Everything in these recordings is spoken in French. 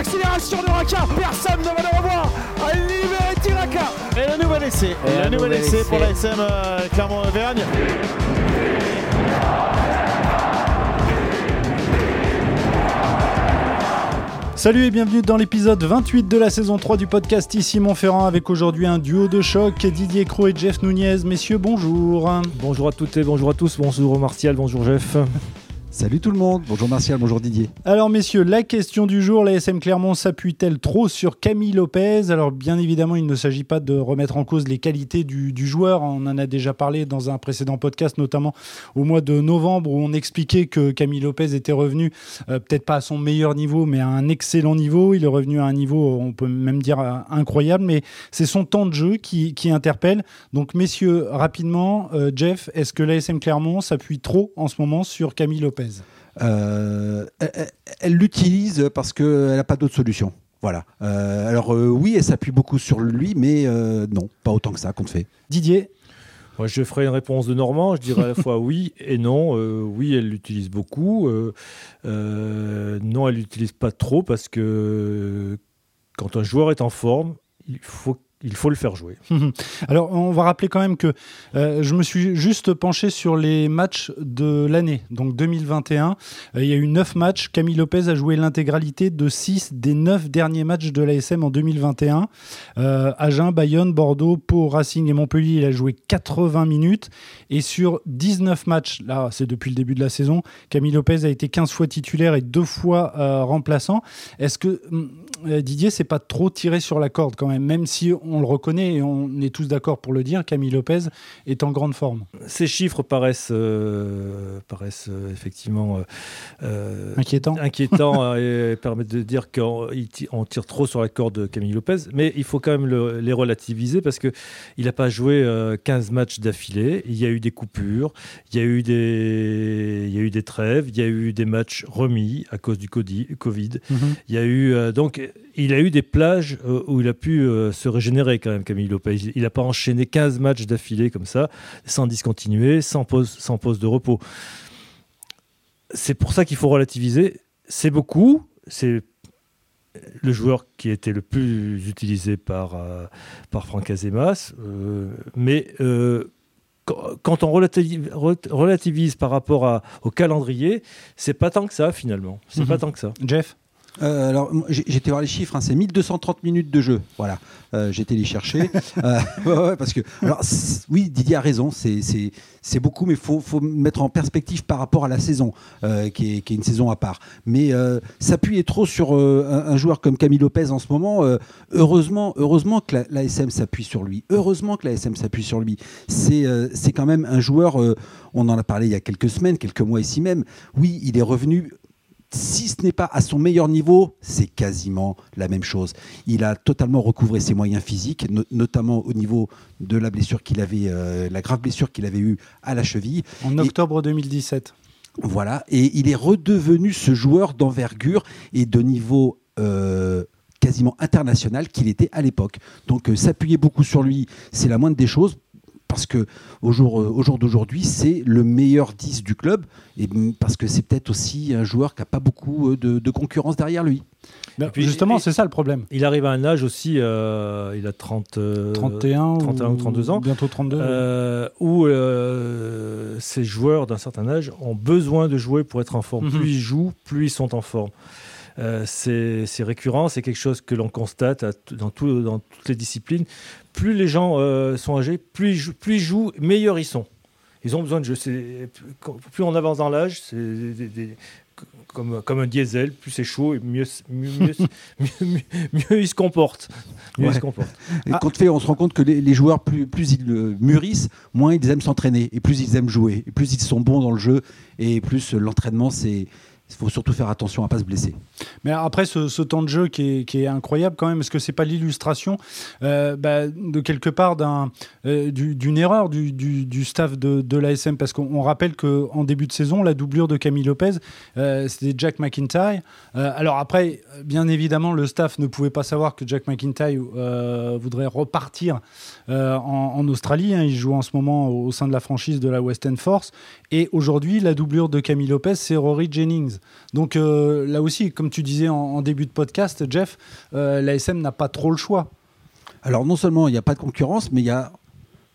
l'accélération de Raka. Personne ne va le revoir. À libérer Raka. Et le nouvel essai. Et le nouvel essai pour la SM euh, Clermont-Auvergne. Salut et bienvenue dans l'épisode 28 de la saison 3 du podcast Ici Montferrand avec aujourd'hui un duo de choc, Didier Cro et Jeff Nunez. Messieurs, bonjour. Bonjour à toutes et bonjour à tous. Bonjour Martial, bonjour Jeff. Salut tout le monde, bonjour Martial, bonjour Didier. Alors messieurs, la question du jour, la SM Clermont s'appuie-t-elle trop sur Camille Lopez? Alors bien évidemment, il ne s'agit pas de remettre en cause les qualités du, joueur, on en a déjà parlé dans un précédent podcast, notamment au mois de novembre, où on expliquait que Camille Lopez était revenu, euh, peut-être pas à son meilleur niveau, mais à un excellent niveau, il est revenu à un niveau, on peut même dire euh, incroyable, mais c'est son temps de jeu qui, interpelle. Donc messieurs, rapidement, euh, Jeff, est-ce que la SM Clermont s'appuie trop en ce moment sur Camille Lopez? Euh, elle l'utilise parce qu'elle n'a pas d'autre solution. Voilà. Euh, alors euh, oui, elle s'appuie beaucoup sur lui, mais non, pas autant que ça, qu'on fait. Didier Moi, je ferai une réponse de Normand. Je dirais à la fois oui et non. oui, elle l'utilise beaucoup. non, elle l'utilise pas trop parce que quand un joueur est en forme, il faut il faut le faire jouer. Alors, on va rappeler quand même que euh, je me suis juste penché sur les matchs de l'année, donc 2021. Euh, il y a eu 9 matchs. Camille Lopez a joué l'intégralité de 6 des 9 derniers matchs de l'ASM en 2021. Euh, Agen, Bayonne, Bordeaux, Pau, Racing et Montpellier, il a joué 80 minutes. Et sur 19 matchs, là, c'est depuis le début de la saison, Camille Lopez a été 15 fois titulaire et 2 fois remplaçant. Est-ce que, hum, Didier, c'est pas trop tiré sur la corde quand même, même si on le reconnaît et on est tous d'accord pour le dire, Camille Lopez est en grande forme. Ces chiffres paraissent, euh, paraissent euh, effectivement euh, inquiétants, inquiétants et permettent de dire qu'on tire trop sur la corde de Camille Lopez, mais il faut quand même les relativiser parce qu'il n'a pas joué 15 matchs d'affilée, il y a eu des coupures, il y a eu des, il y a eu des trêves, il y a eu des matchs remis à cause du Covid, mhm. il y a eu donc il a eu des plages où il a pu se régénérer quand même, Camille Lopez. Il n'a pas enchaîné 15 matchs d'affilée comme ça, sans discontinuer, sans pause, sans pause de repos. C'est pour ça qu'il faut relativiser. C'est beaucoup. C'est le joueur qui était le plus utilisé par, euh, par Franck Azemas. Euh, mais euh, quand on relativise, par rapport à, au calendrier, c'est pas tant que ça finalement. C'est pas mhm. tant que ça. Jeff? Euh, alors, j'étais voir les chiffres, hein, c'est 1230 minutes de jeu. Voilà, euh, j'étais les chercher. Euh, parce que, alors, oui, Didier a raison, c'est beaucoup, mais il faut, faut, mettre en perspective par rapport à la saison, qui est, qui, est, une saison à part. Mais s'appuyer trop sur un, joueur comme Camille Lopez en ce moment, heureusement, heureusement que la, SM s'appuie sur lui. Heureusement que la SM s'appuie sur lui. C'est quand même un joueur, on en a parlé il y a quelques semaines, quelques mois ici même. Oui, il est revenu si ce n'est pas à son meilleur niveau, c'est quasiment la même chose. Il a totalement recouvré ses moyens physiques, notamment au niveau de la blessure qu'il avait, euh, la grave blessure qu'il avait eue à la cheville. En octobre 2017. Voilà, et il est redevenu ce joueur d'envergure et de niveau euh, quasiment international qu'il était à l'époque. Donc euh, s'appuyer beaucoup sur lui, c'est la moindre des choses parce que au jour, au jour d'aujourd'hui, c'est le meilleur 10 du club, et parce que c'est peut-être aussi un joueur qui n'a pas beaucoup euh, de, concurrence derrière lui. puis, justement, c'est ça le problème. Il arrive à un âge aussi, euh, il a 30, 31, 31 ou, 32 ans, bientôt 32, euh, où ces joueurs d'un certain âge ont besoin de jouer pour être en forme. Mhm. Plus ils jouent, plus ils sont en forme. Euh, c'est récurrent, c'est quelque chose que l'on constate dans, dans, toutes les disciplines. Plus les gens euh, sont âgés, plus ils, plus ils jouent, meilleurs ils sont. Ils ont besoin de jeu. Plus on avance dans l'âge, c'est comme, comme un diesel, plus c'est chaud, et mieux, mieux, mieux, mieux, il se comporte. Mieux se comporte. Et quand fait, on se rend compte que les, joueurs, plus, plus ils mûrissent, moins ils aiment s'entraîner, et plus ils aiment jouer, et plus ils sont bons dans le jeu, et plus l'entraînement, c'est il faut surtout faire attention à ne pas se blesser. Mais après, ce, temps de jeu qui est, incroyable quand même, est-ce que c'est pas l'illustration euh, bah, de quelque part euh, d'une erreur du, staff de, l'ASM Parce qu'on rappelle qu'en début de saison, la doublure de Camille Lopez, euh, c'était Jack McIntyre. alors après, bien évidemment, le staff ne pouvait pas savoir que Jack McIntyre voudrait repartir en, Australie. Hein. Il joue en ce moment au sein de la franchise de la Western Force. Et aujourd'hui, la doublure de Camille Lopez, c'est Rory Jennings. Donc là aussi, comme tu disais en, début de podcast, Jeff, l'ASM n'a pas trop le choix. Alors non seulement il n'y a pas de concurrence, mais il y a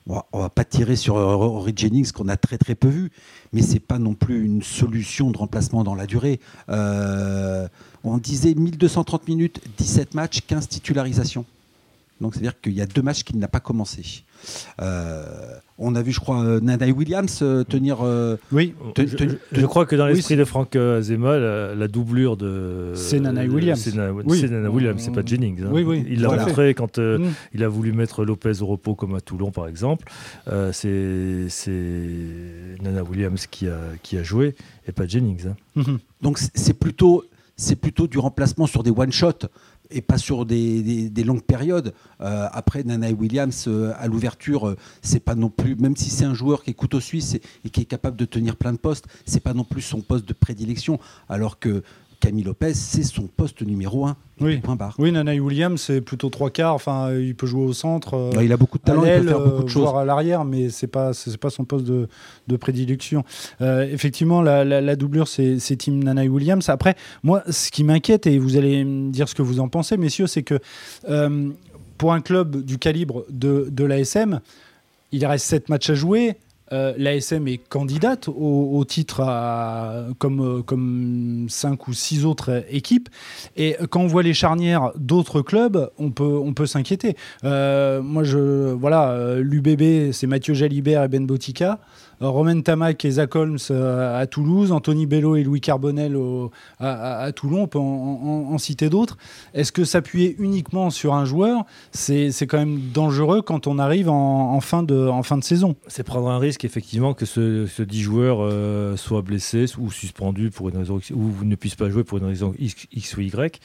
on va, va pas tirer sur Rory Jennings qu'on a très très peu vu, mais c'est pas non plus une solution de remplacement dans la durée. Euh, on disait 1230 minutes, 17 matchs, 15 titularisations. Donc c'est-à-dire qu'il y a deux matchs qu'il n'a pas commencé. Euh, on a vu, je crois, euh, Nana Williams euh, tenir. oui, je, crois que dans l'esprit de Frank Azema, la, doublure de. C'est Nana Williams. C'est Nana, Williams, c'est pas Jennings. Hein. Oui, oui. Il l'a montré quand mm. il a voulu mettre Lopez au repos, comme à Toulon, par exemple. c'est Nana Williams qui a, qui a joué et pas Jennings. Hein. Mm-hmm. Donc c'est plutôt, plutôt du remplacement sur des one-shots et pas sur des, longues périodes. Euh, après, Nana Williams, euh, à l'ouverture, euh, c'est pas non plus, même si c'est un joueur qui est couteau suisse et, qui est capable de tenir plein de postes, c'est pas non plus son poste de prédilection. Alors que Camille Lopez, c'est son poste numéro 1. Oui. oui, Nanaï Williams, c'est plutôt trois quarts. Enfin, il peut jouer au centre. Euh, il a beaucoup de talent, il peut faire beaucoup de euh, choses. à l'arrière, mais c'est pas c'est pas son poste de, de prédilection. Euh, effectivement, la, la, doublure, c'est Team Nanaï Williams. Après, moi, ce qui m'inquiète, et vous allez me dire ce que vous en pensez, messieurs, c'est que pour un club du calibre de, de l'ASM, il reste sept matchs à jouer. Euh, l'ASM est candidate au, titre comme, comme cinq ou six autres équipes. Et quand on voit les charnières d'autres clubs, on peut, on peut s'inquiéter. Euh, moi, je, voilà, euh, l'UBB, c'est Mathieu Jalibert et Ben Botica. Romain Tamac et Zach Holmes euh, à Toulouse, Anthony Bello et Louis Carbonel à, Toulon, on peut en, citer d'autres. Est-ce que s'appuyer uniquement sur un joueur, c'est quand même dangereux quand on arrive en, fin, de, en fin de saison? C'est prendre un risque, effectivement, que ce, ce 10 joueurs euh, soit blessé ou suspendu pour une raison ou ne puisse pas jouer pour une raison X, ou Y.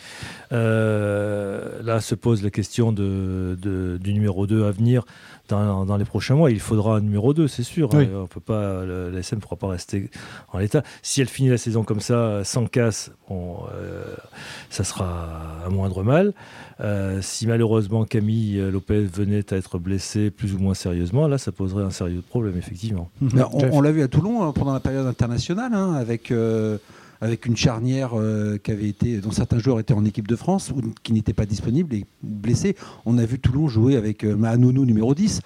Euh, là se pose la question de, du numéro 2 à venir dans, les prochains mois. Il faudra un numéro 2, c'est sûr. Hein. On peut pas, la SM ne pourra pas rester en l'état. Si elle finit la saison comme ça, sans casse, bon, euh, ça sera un moindre mal. Euh, si malheureusement Camille Lopez venait à être blessé plus ou moins sérieusement, là, ça poserait un sérieux problème, effectivement. on, l'a vu à Toulon hein, pendant la période internationale, hein, avec. Euh, avec une charnière euh, qui avait été, dont certains joueurs étaient en équipe de France ou qui n'étaient pas disponibles et blessés. On a vu Toulon jouer avec euh, Mahanonou numéro 10.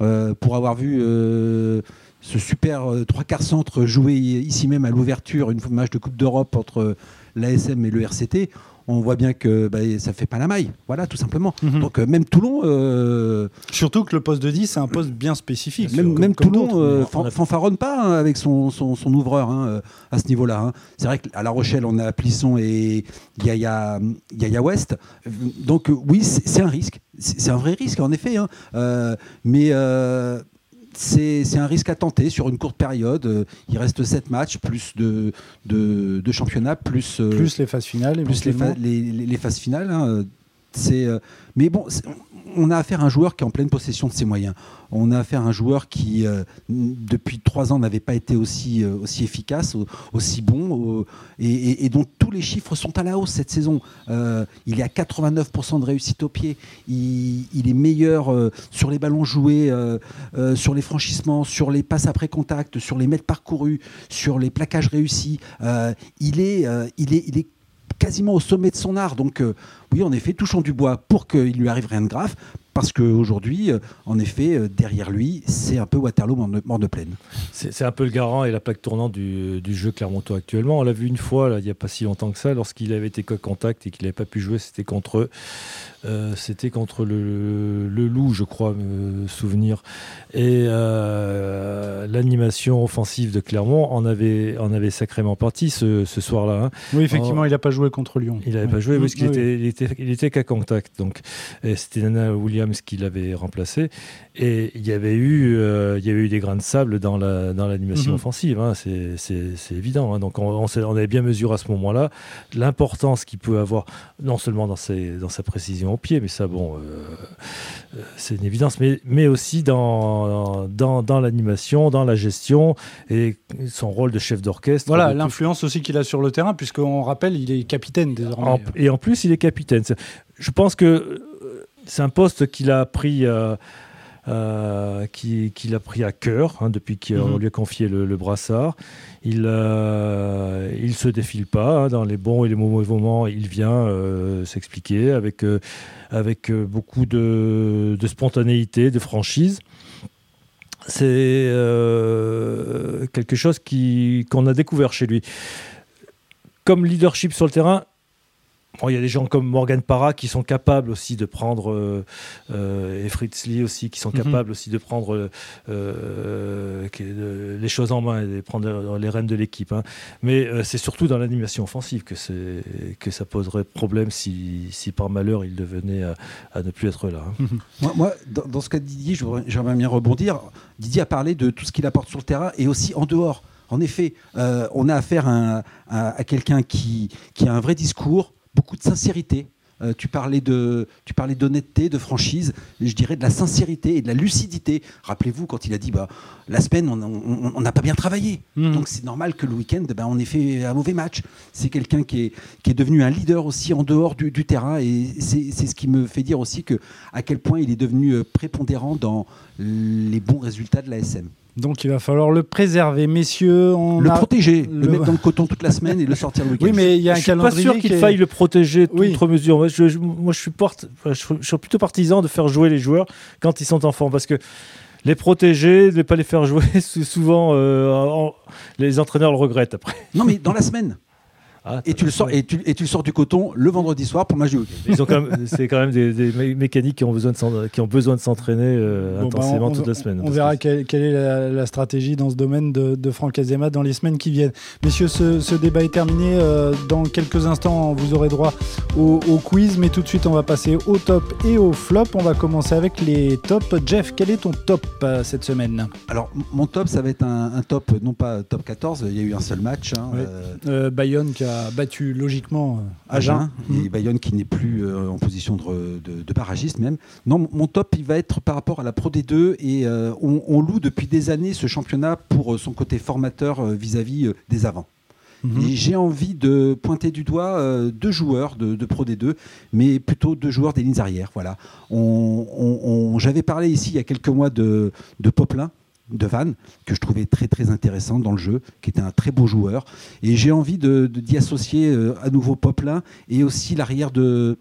Euh, pour avoir vu ce super trois quarts centre jouer ici même à l'ouverture, une match de Coupe d'Europe entre l'ASM et le RCT, on voit bien que bah, ça fait pas la maille. Voilà, tout simplement. Mhm. Donc euh, même Toulon. Euh, Surtout que le poste de 10, c'est un poste bien spécifique. Même, Toulon euh, fanfaronne pas hein, avec son, son, ouvreur hein, à ce niveau-là. Hein. C'est vrai qu'à La Rochelle, on a Plisson et Yaya, Yaya West. Donc oui, c'est un risque. C'est un vrai risque, en effet. mais c'est un risque à tenter sur une courte période. Euh, il reste 7 matchs, plus de, de, championnats, plus, euh, plus les phases finales. Plus les, les, phases finales. Hein. Euh, mais bon, on a affaire à un joueur qui est en pleine possession de ses moyens. On a affaire à un joueur qui, euh, depuis trois ans, n'avait pas été aussi, euh, aussi efficace, aussi bon, et, dont tous les chiffres sont à la hausse cette saison. Il est à 89% de réussite au pied. Il, est meilleur sur les ballons joués, sur les franchissements, sur les passes après contact, sur les mètres parcourus, sur les plaquages réussis. il, est, il, est, il est quasiment au sommet de son art. Donc oui, en effet, touchons du bois pour qu'il lui arrive rien de grave, parce qu'aujourd'hui, euh, en effet, euh, derrière lui, c'est un peu Waterloo mort de, plaine. C'est un peu le garant et la plaque tournante du, jeu Clermontois actuellement. On l'a vu une fois, là, il n'y a pas si longtemps que ça, lorsqu'il avait été contact et qu'il n'avait pas pu jouer, c'était contre, euh, c'était contre le, Loup, je crois, me souvenir. Et l'animation offensive de Clermont en avait, en avait sacrément parti ce, soir-là. Hein. Oui, effectivement, il n'a pas joué contre Lyon. Il n'avait pas joué parce qu'il était, il était, il était qu'à contact. Donc, c'était Nana Williams qui l'avait remplacé. Et il y avait eu, euh, il y avait eu des grains de sable dans la dans l'animation mhm. offensive. Hein, c'est évident. Hein. Donc on, on, avait bien mesuré à ce moment-là l'importance qu'il peut avoir, non seulement dans, ses, dans sa précision au pied, mais ça, bon, euh, euh, c'est une évidence, mais, mais aussi dans, dans, dans l'animation, dans la gestion et son rôle de chef d'orchestre. Voilà, l'influence aussi qu'il a sur le terrain, puisqu'on rappelle, il est capitaine désormais. et en plus, il est capitaine. Je pense que c'est un poste qu'il a pris euh, qu'il a pris à cœur hein, depuis qu'on mhm. lui a confié le, brassard. Il ne il se défile pas hein, dans les bons et les mauvais moments. Il vient s'expliquer avec, avec beaucoup de, de, spontanéité, de franchise c'est quelque chose qu'on a découvert chez lui comme leadership sur le terrain, il y a des gens comme Morgan Parra qui sont capables aussi de prendre, euh, euh, et Fritz Lee aussi, qui sont mhm. capables aussi de prendre euh, les choses en main et de prendre les rênes de l'équipe. Hein. Mais c'est surtout dans l'animation offensive que, que ça poserait problème si, si par malheur il devenait à, ne plus être là. Hein. moi, dans, ce cas de Didier, j'aimerais bien rebondir. Didier a parlé de tout ce qu'il apporte sur le terrain et aussi en dehors. En effet, on a affaire à, quelqu'un qui, a un vrai discours, beaucoup de sincérité. Euh, tu parlais de, tu parlais d'honnêteté, de franchise. Je dirais de la sincérité et de la lucidité. Rappelez-vous quand il a dit, bah, la semaine, on n'a pas bien travaillé. Mmh. Donc c'est normal que le week-end, bah, on ait fait un mauvais match. C'est quelqu'un qui est, devenu un leader aussi en dehors du, terrain. Et c'est ce qui me fait dire aussi que à quel point il est devenu euh, prépondérant dans les bons résultats de la SM. Donc il va falloir le préserver, messieurs. On le protéger, le... mettre dans le coton toute la semaine et le sortir le week-end. Oui, mais il y a un je suis pas sûr qu'il faille le protéger toute mesure. Moi, je, moi, je suis, porte, je, suis plutôt partisan de faire jouer les joueurs quand ils sont enfants, parce que les protéger, ne pas les faire jouer, souvent euh, les entraîneurs le regrettent après. Non, mais dans la semaine. Ah, et, tu le sors, et, tu, et tu sors du coton le vendredi soir pour le match du C'est quand même des, mécaniques qui ont besoin de, qui ont besoin de s'entraîner euh, bah, intensément toute la semaine. On verra quelle, est la, stratégie dans ce domaine de, de Franck Azema dans les semaines qui viennent. Messieurs, ce, débat est terminé. Euh, dans quelques instants, vous aurez droit au, quiz, mais tout de suite, on va passer au top et au flop. On va commencer avec les tops. Jeff, quel est ton top euh, cette semaine? Alors, mon top, ça va être un, top, non pas top 14, il y a eu un seul match. Hein, Bayonne qui a battu logiquement euh, Agen. Et Bayonne qui n'est plus euh, en position de, de, barragiste même. Non, mon top, il va être par rapport à la Pro D2 et euh, on, loue depuis des années ce championnat pour son côté formateur vis-à-vis des avants. Mhm. Et j'ai envie de pointer du doigt deux joueurs de, Pro D2, mais plutôt deux joueurs des lignes arrières. Voilà. On, J'avais parlé ici il y a quelques mois de, de Poplin, de Van, que je trouvais très très intéressant dans le jeu, qui était un très beau joueur. Et j'ai envie de, d'y associer euh, à nouveau Poplin et aussi l'arrière de,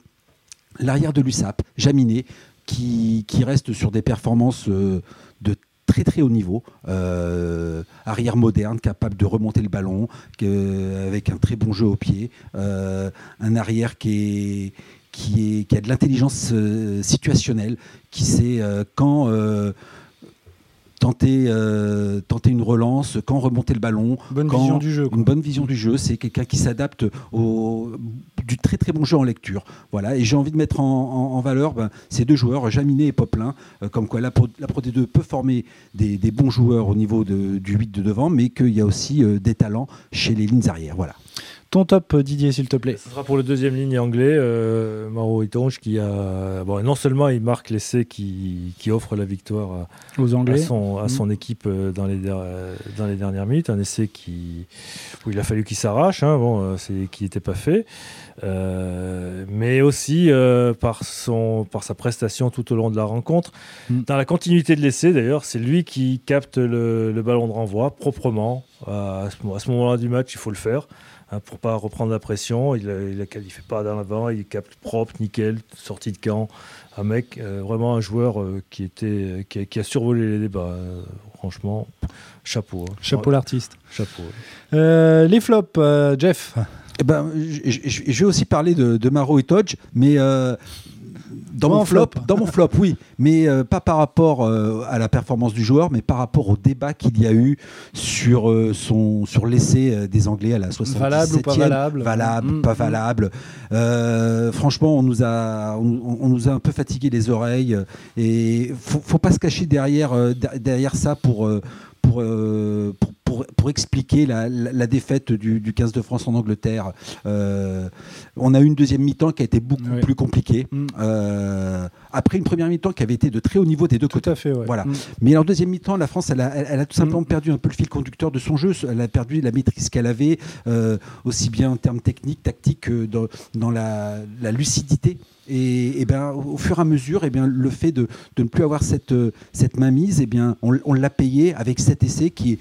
de l'USAP, Jaminé, qui, qui, reste sur des performances euh, de très très haut niveau, euh, arrière moderne, capable de remonter le ballon, avec un très bon jeu au pied, un arrière qui est, qui, est, qui a de l'intelligence situationnelle, qui sait quand tenter, euh, tenter une relance, quand remonter le ballon. Bonne vision du jeu. Une bonne vision du jeu. C'est quelqu'un qui s'adapte au du très très bon jeu en lecture. Voilà. Et j'ai envie de mettre en, valeur ben, ces deux joueurs, Jaminet et Poplin, euh, comme quoi la Pro, la Pro D2 peut former des, bons joueurs au niveau de, du 8 de devant, mais qu'il y a aussi euh, des talents chez les lignes arrière. Voilà. Ton top, Didier, s'il te plaît. Ce sera pour le deuxième ligne anglais, euh, Mauro Itonge, qui a. Bon, non seulement il marque l'essai qui, qui, offre la victoire à, Aux Anglais. à, son, à son, mm. équipe euh, dans les, dans les dernières minutes, un essai qui, où il a fallu qu'il s'arrache, hein, bon, euh, c'est, qui n'était pas fait, mais aussi par, son, par sa prestation tout au long de la rencontre. Mm. Dans la continuité de l'essai, d'ailleurs, c'est lui qui capte le, le ballon de renvoi proprement. à ce moment-là du match, il faut le faire. Hein, pour pas reprendre la pression. Il ne fait pas dans l'avant, il capte propre, nickel, sortie de camp. Un mec, euh, vraiment un joueur euh, qui, était, qui a, survolé les débats. Euh, franchement, chapeau. Hein. Chapeau l'artiste. Chapeau. les flops, Jeff? Eh ben, je, vais aussi parler de, de Maro et Todge, mais dans mon flop, dans mon flop, oui, mais euh, pas par rapport euh, à la performance du joueur, mais par rapport au débat qu'il y a eu sur euh, son sur l'essai des Anglais à la 77e. Valable ou pas valable Valable, mm, pas valable. franchement, on nous a on, nous a un peu fatigué les oreilles et faut, faut pas se cacher derrière derrière ça pour pour, pour, pour, expliquer la, la, défaite du, du, 15 de France en Angleterre. Euh, on a eu une deuxième mi-temps qui a été beaucoup plus compliquée. Mm. Euh, après une première mi-temps qui avait été de très haut niveau des deux tout côtés. À fait, voilà. Mm. Mais en deuxième mi-temps, la France, elle a, elle a tout simplement mm. perdu un peu le fil conducteur de son jeu. Elle a perdu la maîtrise qu'elle avait, euh, aussi bien en termes techniques, tactiques que dans, dans la, la lucidité Et, et ben, au fur et à mesure, et bien, le fait de, de ne plus avoir cette, cette mainmise, et bien, on, on l'a payé avec cet essai qui est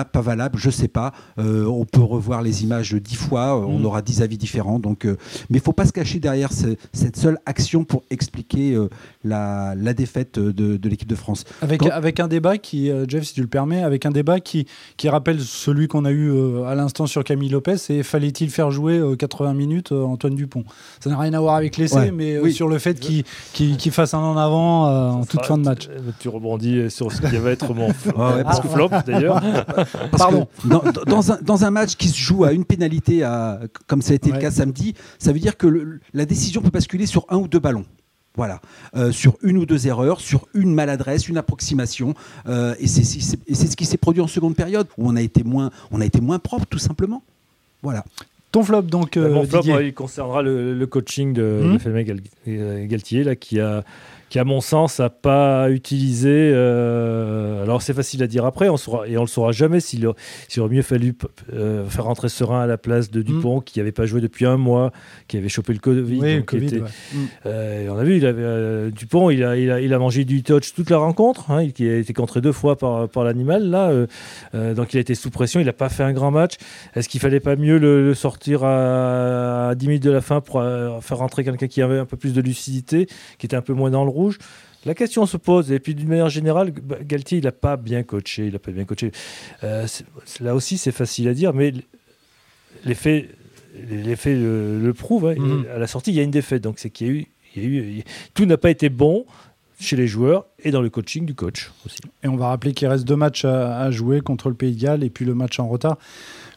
valable, pas valable, je sais pas. Euh, on peut revoir les images dix fois, euh, on Mm. aura dix avis différents. Donc, euh, mais il faut pas se cacher derrière ce- cette seule action pour expliquer euh, la, la défaite de, de l'équipe de France. Avec, Quand- avec un débat qui, euh, Jeff, si tu le permets, avec un débat qui, qui rappelle celui qu'on a eu euh, à l'instant sur Camille Lopez, c'est fallait-il faire jouer euh, 80 minutes euh, Antoine Dupont? Ça n'a rien à voir avec l'essai, Ouais, mais euh, oui. sur le fait qu'il qu'il- qu'il fasse un en avant euh, en toute fin de match. Tu, tu rebondis sur ce qui va être mon, Ah ouais, parce mon flop d'ailleurs. Parce Pardon. que dans, dans un, dans un match qui se joue à une pénalité, à, comme ça a été Ouais. le cas samedi, ça veut dire que le- la décision peut basculer sur un ou deux ballons. Voilà, Euh, sur une ou deux erreurs, sur une maladresse, une approximation, Euh, et c'est ce qui s'est produit en seconde période où on a été moins, on a été moins propre tout simplement. Voilà. Ton flop, donc, euh, mon flop, Didier. ouais, il concernera le, le coaching de, euh, Galtier, là, qui a, qui à mon sens n'a pas utilisé. euh, alors c'est facile à dire après, on saura, et on le saura jamais s'il aurait mieux fallu euh, faire rentrer Serein à la place de Dupont, qui n'avait pas joué depuis un mois, qui avait chopé le Covid. Oui, donc qui Covid, était- ouais. Mm. euh, on a vu, il avait, Dupont, il a, il, a, il a mangé du touch toute la rencontre. Hein, il a été contré deux fois par, par l'animal. Là, donc il a été sous pression. Il n'a pas fait un grand match. Est-ce qu'il fallait pas mieux le, le sortir à, à 10 minutes de la fin pour faire rentrer quelqu'un qui avait un peu plus de lucidité, qui était un peu moins dans le rouge la question se pose, et puis d'une manière générale, Galtier, il n'a pas bien coaché, il n'a pas bien coaché. Euh, là aussi, c'est facile à dire, mais les faits, les faits le, le prouvent. hein. Mhm. À la sortie, il y a une défaite, donc c'est qu'il y a eu, il y a eu, il y a- tout n'a pas été bon chez les joueurs et dans le coaching du coach aussi. Et on va rappeler qu'il reste deux matchs à, à jouer contre le Pays de Galles et puis le match en retard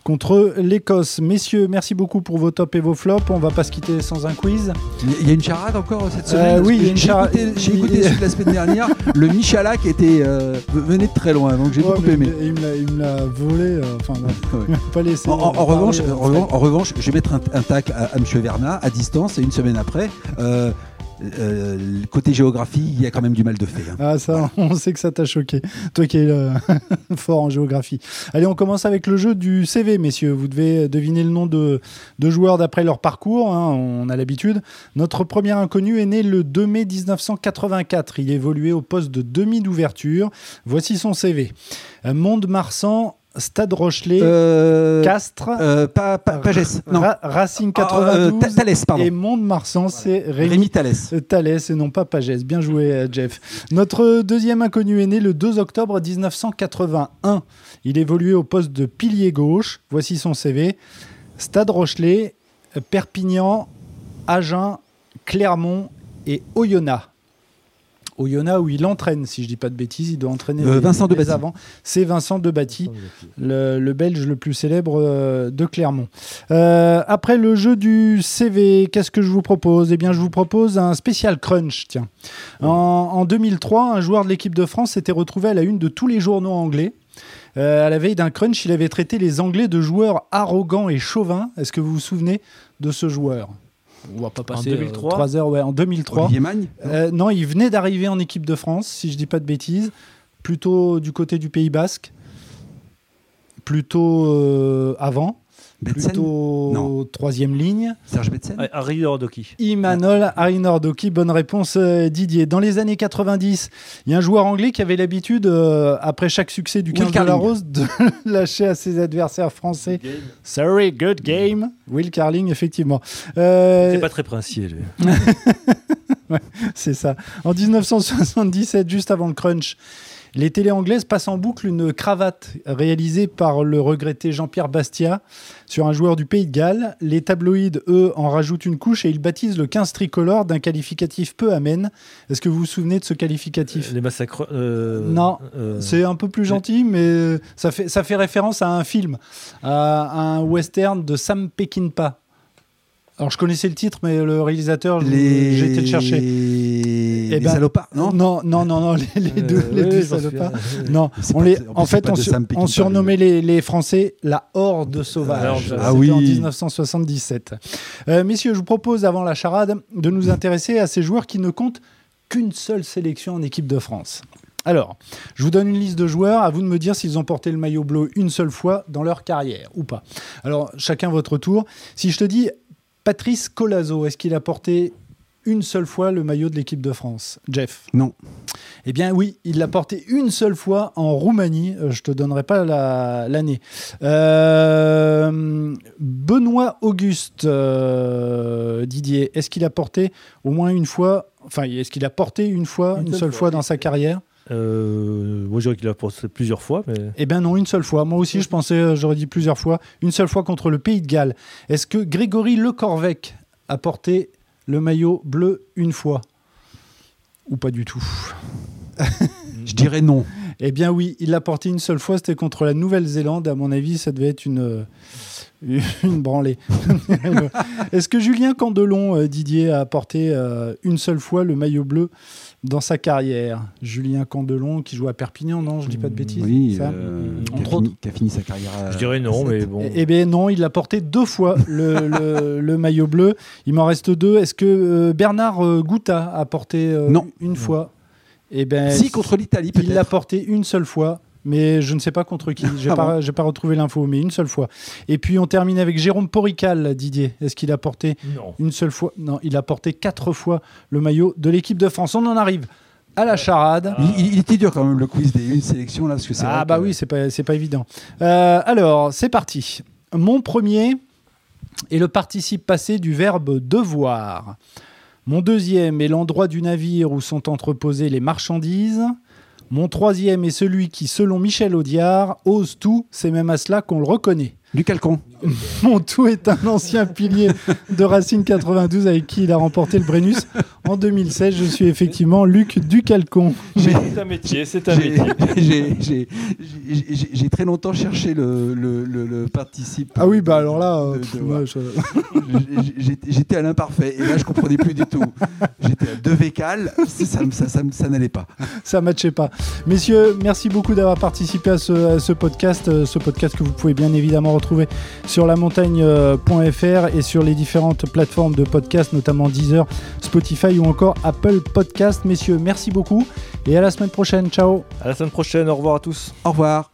contre l'Écosse. Messieurs, merci beaucoup pour vos tops et vos flops. On va pas se quitter sans un quiz. Il y a une charade encore cette Euh, semaine. parce oui, que il y a une j'ai charade. écouté- J'ai écouté la semaine dernière. Le Michala qui était euh, venait de très loin, donc j'ai Ouais, beaucoup mais aimé. Il me l'a- il me l'a volé. euh, Enfin. Ouais. Pas laissé. En, en- en parler, revanche, euh, en, revanche, en revanche, je vais mettre un, un tacle à, à M. Verna à distance et une semaine après. Euh, côté géographie, il y a quand même du mal de fait. hein. Ah ça, on sait que ça t'a choqué. Toi qui es euh, fort en géographie. Allez, on commence avec le jeu du CV, messieurs. Vous devez deviner le nom de, de joueurs d'après leur parcours. hein, on a l'habitude. Notre premier inconnu est né le 2 mai 1984. Il évoluait au poste de demi d'ouverture. Voici son CV. Euh, Monde-Marsan, Stade Rochelet, Euh, Castres, euh, Gess, non. Ra- Racing Ah, euh, 92 Thalès, pardon. et Monde-Marsan, c'est Rémi Rémi Thalès. Thalès et non pas Pagès. Bien joué, Jeff. Notre deuxième inconnu est né le 2 octobre 1981. Il évoluait au poste de pilier gauche. Voici son CV. Stade Rochelet, Perpignan, Agen, Clermont et Oyonnax. Oyonnax où il entraîne, si je dis pas de bêtises, il doit entraîner Euh, les- Vincent les avant. C'est Vincent Debatty le, le Belge le plus célèbre euh, de Clermont. Euh, après le jeu du CV, qu'est-ce que je vous propose? Eh bien, je vous propose un spécial crunch. Tiens, en, en 2003, un joueur de l'équipe de France s'était retrouvé à la une de tous les journaux anglais. Euh, à la veille d'un crunch, il avait traité les Anglais de joueurs arrogants et chauvins. Est-ce que vous vous souvenez de ce joueur? On va pas passer 2003? 3 heures. Ouais, en 2003. Olivier Magne Euh, non, il venait d'arriver en équipe de France, si je dis pas de bêtises, plutôt du côté du Pays Basque, plutôt euh, avant, plutôt Non. troisième ligne. Serge Betsen Harry Ordoki. Imanol Arinordoki, bonne réponse euh, Didier. Dans les années 90, il y a un joueur anglais qui avait l'habitude, euh, après chaque succès du Will 15 de la. Rose, de lâcher à ses adversaires français. Sorry, good game. Will Carling, effectivement. Euh, C'est pas très princier, lui. C'est ça. En 1977, juste avant le crunch, les télés anglaises passent en boucle une cravate réalisée par le regretté Jean-Pierre Bastia sur un joueur du Pays de Galles. Les tabloïds, eux, en rajoutent une couche et ils baptisent le 15 tricolore d'un qualificatif peu amène. Est-ce que vous vous souvenez de ce qualificatif? Les massacres. euh, Non, euh, C'est un peu plus gentil, mais ça fait, ça fait référence à un film, à un western de Sam Peckinpah. Alors je connaissais le titre, mais le réalisateur, Les... j'ai été le chercher. Les Eh ben, salopards, non? non, non, non, non, les, les deux, euh, les oui, deux j'en suis- salopards. Non, on pas- les, en fait, on, sur- surnommait le- les, les Français la horde sauvage. Ah, ah oui. en 1977. Euh, messieurs, je vous propose, avant la charade, de nous intéresser à ces joueurs qui ne comptent qu'une seule sélection en équipe de France. Alors, je vous donne une liste de joueurs, à vous de me dire s'ils ont porté le maillot bleu une seule fois dans leur carrière ou pas. Alors, chacun votre tour. Si je te dis Patrice Colazo, est-ce qu'il a porté une seule fois le maillot de l'équipe de France Jeff? Non. Eh bien oui, il l'a porté une seule fois en Roumanie. Euh, je te donnerai pas la- l'année. Euh, Benoît Auguste euh, Didier, est-ce qu'il a porté au moins une fois Enfin, est-ce qu'il a porté une fois, une, seule, fois, dans sa carrière? Euh, moi, je dirais qu'il a porté plusieurs fois, mais Eh bien non, une seule fois. Moi aussi, je pensais, euh, j'aurais dit plusieurs fois. Une seule fois contre le Pays de Galles. Est-ce que Grégory Le Corvec a porté le maillot bleu une fois? Ou pas du tout? Je dirais non. Eh bien oui, il l'a porté une seule fois, c'était contre la Nouvelle-Zélande. À mon avis, ça devait être une, euh, une branlée. Est-ce que Julien Candelon, euh, Didier, a porté euh, une seule fois le maillot bleu dans sa carrière? Julien Candelon, qui joue à Perpignan, non? Je dis pas de bêtises Oui, ça? euh, qui, a fini, autres. qui a fini sa carrière. à- je dirais non, mais bon. Eh bien non, il l'a porté deux fois, le, le- le maillot bleu. Il m'en reste deux. Est-ce que Bernard Gouta a porté Non. une fois? Eh ben, Si, contre l'Italie, Il l'a porté une seule fois, mais je ne sais pas contre qui. J'ai Ah pas, retrouvé l'info, mais une seule fois. Et puis on termine avec Jérôme Porical, Didier. Est-ce qu'il a porté Non. une seule fois? Non, il a porté quatre fois le maillot de l'équipe de France. On en arrive à la charade. Il, il- il était dur quand même le quiz des une sélection là, parce que c'est Ah bah que- oui, c'est pas, c'est pas évident. Euh, alors, c'est parti. Mon premier est le participe passé du verbe devoir. Mon deuxième est l'endroit du navire où sont entreposées les marchandises. Mon troisième est celui qui, selon Michel Audiard, ose tout, c'est même à cela qu'on le reconnaît. Du calcon. Mon tout est un ancien pilier de Racing 92 avec qui il a remporté le Brennus en 2016. Je suis effectivement Luc Ducalcon. C'est un métier, c'est un J'ai- métier. J'ai très longtemps cherché le, le, le- le participe. Ah oui, bah alors là, euh, J'étais à l'imparfait et là je comprenais plus du tout. J'étais à deux vécales, ça, ça, ça, ça- ça n'allait pas. ça matchait pas. Messieurs, merci beaucoup d'avoir participé à ce, à ce podcast, euh, ce podcast que vous pouvez bien évidemment retrouver sur la montagne.fr et sur les différentes plateformes de podcast, notamment Deezer, Spotify ou encore Apple Podcast. Messieurs, merci beaucoup et à la semaine prochaine. Ciao. À la semaine prochaine. Au revoir à tous. Au revoir.